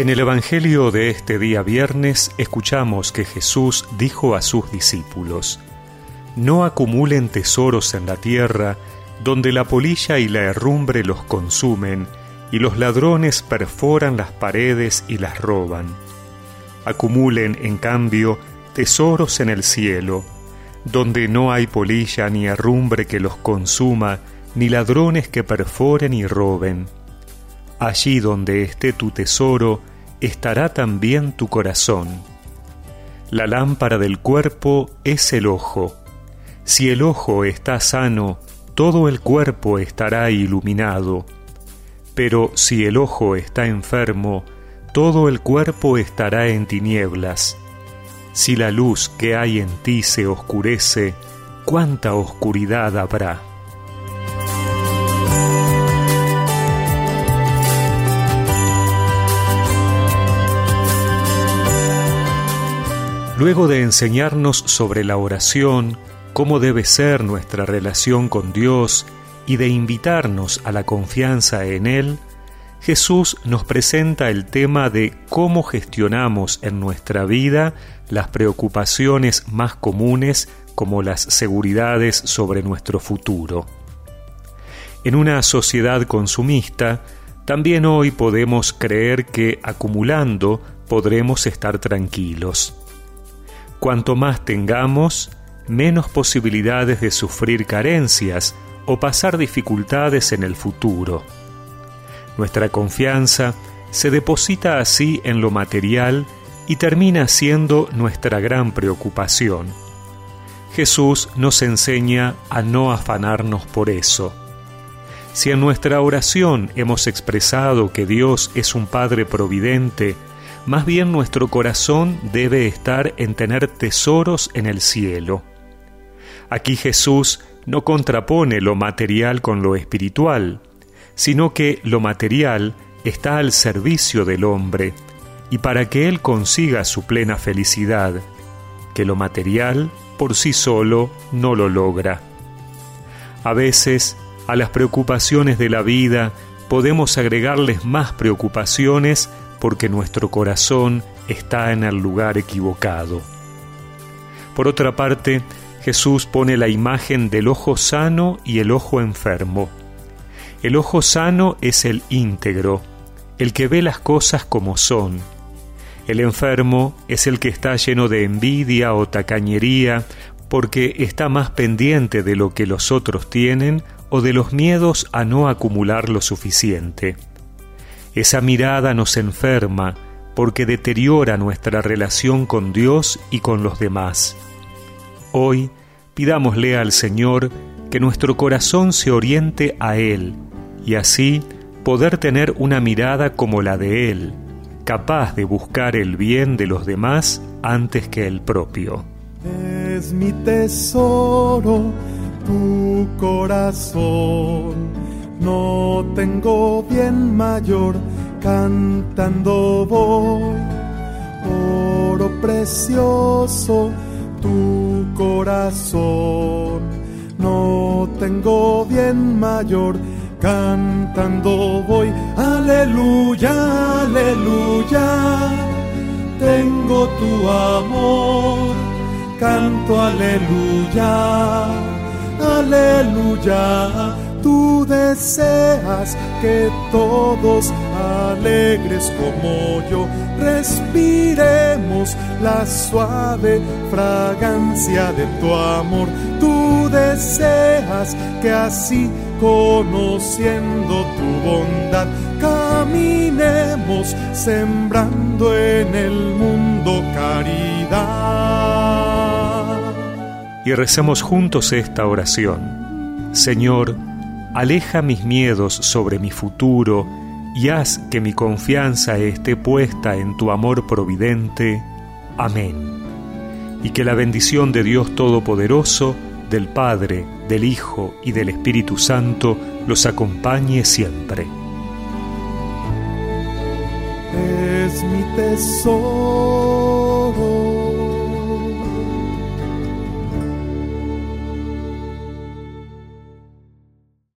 En el Evangelio de este día viernes escuchamos que Jesús dijo a sus discípulos, No acumulen tesoros en la tierra, donde la polilla y la herrumbre los consumen, y los ladrones perforan las paredes y las roban. Acumulen, en cambio, tesoros en el cielo, donde no hay polilla ni herrumbre que los consuma, ni ladrones que perforen y roben Allí donde esté tu tesoro, estará también tu corazón. La lámpara del cuerpo es el ojo. Si el ojo está sano, todo el cuerpo estará iluminado. Pero si el ojo está enfermo, todo el cuerpo estará en tinieblas. Si la luz que hay en ti se oscurece, ¿cuánta oscuridad habrá? Luego de enseñarnos sobre la oración, cómo debe ser nuestra relación con Dios y de invitarnos a la confianza en Él, Jesús nos presenta el tema de cómo gestionamos en nuestra vida las preocupaciones más comunes como las seguridades sobre nuestro futuro. En una sociedad consumista, también hoy podemos creer que acumulando podremos estar tranquilos. Cuanto más tengamos, menos posibilidades de sufrir carencias o pasar dificultades en el futuro. Nuestra confianza se deposita así en lo material y termina siendo nuestra gran preocupación. Jesús nos enseña a no afanarnos por eso. Si en nuestra oración hemos expresado que Dios es un Padre providente, más bien nuestro corazón debe estar en tener tesoros en el cielo. Aquí Jesús no contrapone lo material con lo espiritual, sino que lo material está al servicio del hombre y para que él consiga su plena felicidad, que lo material por sí solo no lo logra. A veces, a las preocupaciones de la vida podemos agregarles más preocupaciones porque nuestro corazón está en el lugar equivocado. Por otra parte, Jesús pone la imagen del ojo sano y el ojo enfermo. El ojo sano es el íntegro, el que ve las cosas como son. El enfermo es el que está lleno de envidia o tacañería porque está más pendiente de lo que los otros tienen o de los miedos a no acumular lo suficiente. Esa mirada nos enferma porque deteriora nuestra relación con Dios y con los demás. Hoy pidámosle al Señor que nuestro corazón se oriente a Él y así poder tener una mirada como la de Él, capaz de buscar el bien de los demás antes que el propio. Es mi tesoro tu corazón no tengo bien mayor, cantando voy. Oro precioso, tu corazón. No tengo bien mayor, cantando voy. Aleluya, aleluya. Tengo tu amor, canto aleluya, aleluya tú deseas que todos alegres como yo respiremos la suave fragancia de tu amor. Tú deseas que así, conociendo tu bondad, caminemos sembrando en el mundo caridad. Y recemos juntos esta oración. Señor, aleja mis miedos sobre mi futuro y haz que mi confianza esté puesta en tu amor providente. Amén. Y que la bendición de Dios Todopoderoso, del Padre, del Hijo y del Espíritu Santo los acompañe siempre. Es mi tesoro